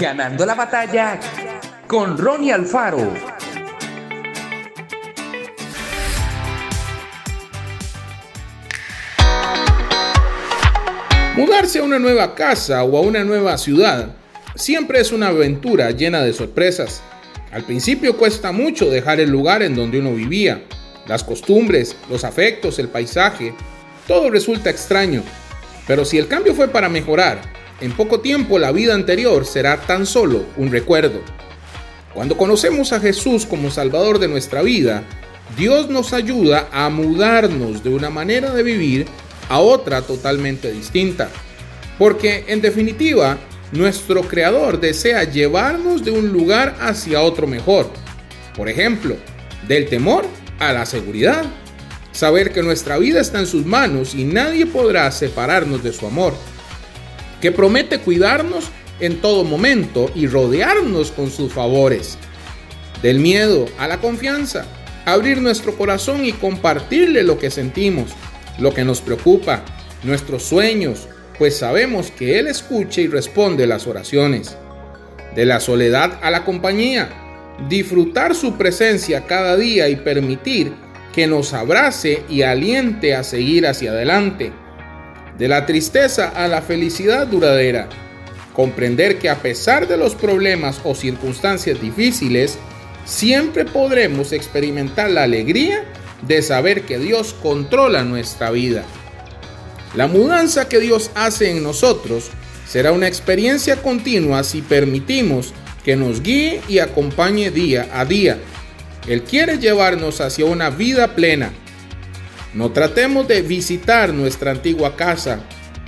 Ganando la batalla con Ronnie Alfaro. Mudarse a una nueva casa o a una nueva ciudad siempre es una aventura llena de sorpresas. Al principio cuesta mucho dejar el lugar en donde uno vivía. Las costumbres, los afectos, el paisaje, todo resulta extraño. Pero si el cambio fue para mejorar, en poco tiempo la vida anterior será tan solo un recuerdo. Cuando conocemos a Jesús como Salvador de nuestra vida, Dios nos ayuda a mudarnos de una manera de vivir a otra totalmente distinta. Porque en definitiva, nuestro Creador desea llevarnos de un lugar hacia otro mejor. Por ejemplo, del temor a la seguridad. Saber que nuestra vida está en sus manos y nadie podrá separarnos de su amor. Que promete cuidarnos en todo momento y rodearnos con sus favores. Del miedo a la confianza. Abrir nuestro corazón y compartirle lo que sentimos lo que nos preocupa, nuestros sueños, pues sabemos que Él escucha y responde las oraciones. De la soledad a la compañía, disfrutar su presencia cada día y permitir que nos abrace y aliente a seguir hacia adelante. De la tristeza a la felicidad duradera, comprender que a pesar de los problemas o circunstancias difíciles, siempre podremos experimentar la alegría de saber que Dios controla nuestra vida. La mudanza que Dios hace en nosotros será una experiencia continua si permitimos que nos guíe y acompañe día a día. Él quiere llevarnos hacia una vida plena. No tratemos de visitar nuestra antigua casa,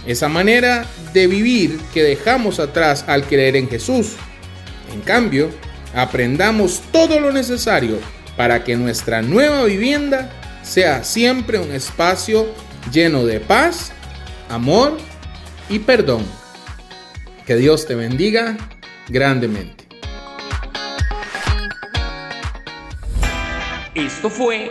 esa manera de vivir que dejamos atrás al creer en Jesús. En cambio, aprendamos todo lo necesario para que nuestra nueva vivienda sea siempre un espacio lleno de paz, amor y perdón. Que Dios te bendiga grandemente. Esto fue